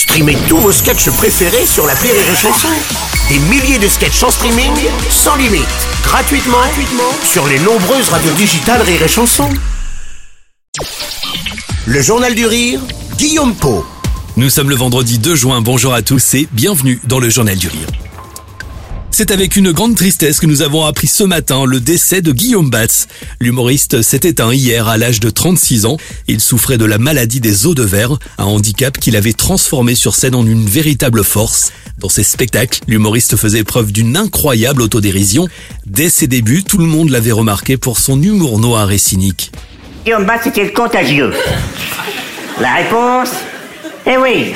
Streamez tous vos sketchs préférés sur la Rire et Chanson. Des milliers de sketchs en streaming, sans limite, gratuitement, sur les nombreuses radios digitales Rire et Chanson. Le Journal du Rire, Guillaume Po. Nous sommes le vendredi 2 juin, bonjour à tous et bienvenue dans le Journal du Rire. C'est avec une grande tristesse que nous avons appris ce matin le décès de Guillaume Batz. L'humoriste s'est éteint hier à l'âge de 36 ans. Il souffrait de la maladie des os de verre, un handicap qu'il avait transformé sur scène en une véritable force. Dans ses spectacles, l'humoriste faisait preuve d'une incroyable autodérision. Dès ses débuts, tout le monde l'avait remarqué pour son humour noir et cynique. Guillaume Batz était contagieux. La réponse Eh oui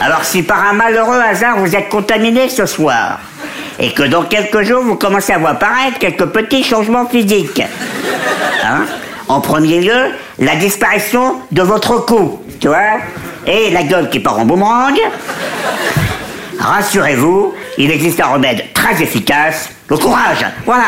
alors si par un malheureux hasard vous êtes contaminé ce soir, et que dans quelques jours vous commencez à voir paraître quelques petits changements physiques, hein, en premier lieu, la disparition de votre cou, tu vois, et la gueule qui part en boomerang, rassurez-vous, il existe un remède très efficace, le courage, voilà.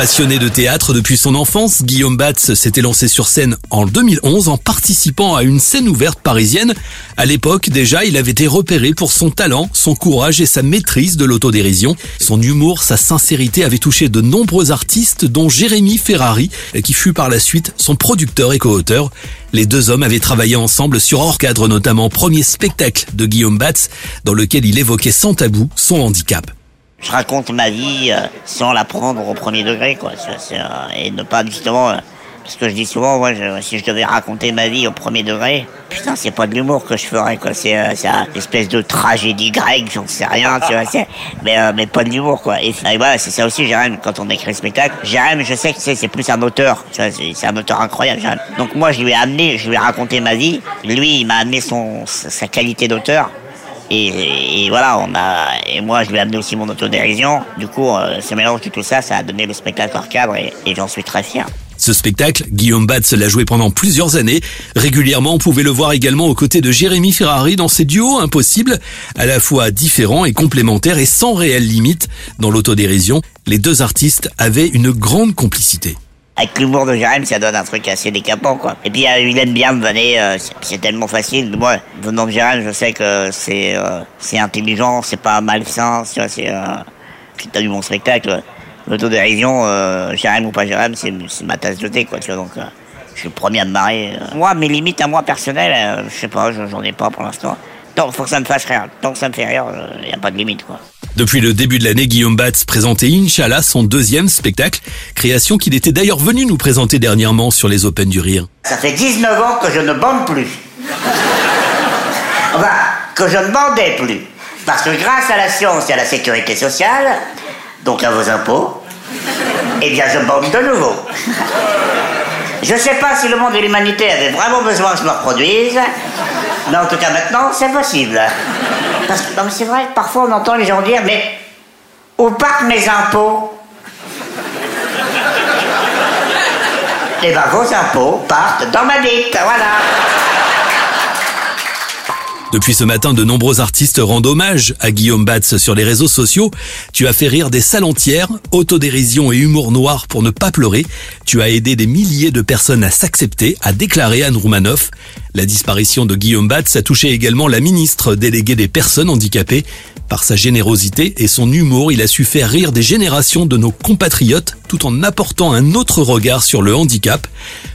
Passionné de théâtre depuis son enfance, Guillaume Batz s'était lancé sur scène en 2011 en participant à une scène ouverte parisienne. À l'époque, déjà, il avait été repéré pour son talent, son courage et sa maîtrise de l'autodérision. Son humour, sa sincérité avaient touché de nombreux artistes, dont Jérémy Ferrari, qui fut par la suite son producteur et co-auteur. Les deux hommes avaient travaillé ensemble sur Hors Cadre, notamment premier spectacle de Guillaume Batz, dans lequel il évoquait sans tabou son handicap je raconte ma vie euh, sans la prendre au premier degré, quoi. Euh, et ne pas justement. Euh, parce que je dis souvent, moi, si je devais raconter ma vie au premier degré, putain, c'est pas de l'humour que je ferais, quoi. C'est une espèce de tragédie grecque, j'en sais rien, tu vois. Mais, mais pas de l'humour, quoi. Et, voilà, c'est ça aussi, Jérém, quand on écrit le spectacle. Jérém, je sais que c'est plus un auteur, c'est un auteur incroyable, Jérém. Donc moi, je lui ai amené, je lui ai raconté ma vie. Lui, il m'a amené son, sa qualité d'auteur. Et, voilà, on a, et moi je lui ai amené aussi mon autodérision. Du coup, euh, ce mélange de tout ça, ça a donné le spectacle hors cadre et, j'en suis très fier. Ce spectacle, Guillaume Batz l'a joué pendant plusieurs années. Régulièrement, on pouvait le voir également aux côtés de Jérémy Ferrari dans ses duos impossibles, à la fois différents et complémentaires et sans réelle limite. Dans l'autodérision, les deux artistes avaient une grande complicité avec l'humour de Jérém, ça donne un truc assez décapant, quoi. Et puis, euh, il aime bien me venir, euh, c'est tellement facile. Moi, venant de Jérém, je sais que c'est euh, c'est intelligent, c'est pas malsain, c'est... Euh, t'as vu mon spectacle, l'autodérision, euh, Jérém ou pas Jérém, c'est ma tasse de thé, quoi, tu vois, donc... je suis le premier à me marrer. Moi, mes limites à moi personnelles, je sais pas, j'en ai pas pour l'instant. Tant que ça me fasse rire, tant que ça me fait rire, il a pas de limite, quoi. Depuis le début de l'année, Guillaume Batz présentait Inch'Allah, son deuxième spectacle, création qu'il était d'ailleurs venu nous présenter dernièrement sur les Open du Rire. Ça fait 19 ans que je ne bande plus. Enfin, que je ne bandais plus. Parce que grâce à la science et à la sécurité sociale, donc à vos impôts, eh bien je bande de nouveau. Je sais pas si le monde et l'humanité avaient vraiment besoin que je me reproduise, mais en tout cas maintenant, c'est possible. Parce que c'est vrai, parfois on entend les gens dire, mais où partent mes impôts Eh ben vos impôts partent dans ma bite, voilà. Depuis ce matin, de nombreux artistes rendent hommage à Guillaume Batz sur les réseaux sociaux. Tu as fait rire des salles entières, autodérision et humour noir pour ne pas pleurer. Tu as aidé des milliers de personnes à s'accepter, a déclaré Anne Roumanoff. La disparition de Guillaume Batz a touché également la ministre déléguée des personnes handicapées. Par sa générosité et son humour, il a su faire rire des générations de nos compatriotes tout en apportant un autre regard sur le handicap.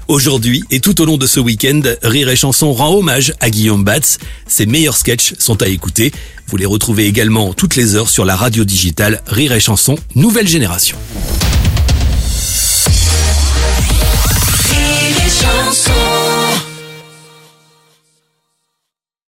Aujourd'hui et tout au long de ce week-end, Rire et Chanson rend hommage à Guillaume Batz. Ses meilleurs sketchs sont à écouter. Vous les retrouvez également toutes les heures sur la radio digitale Rire et Chanson Nouvelle Génération.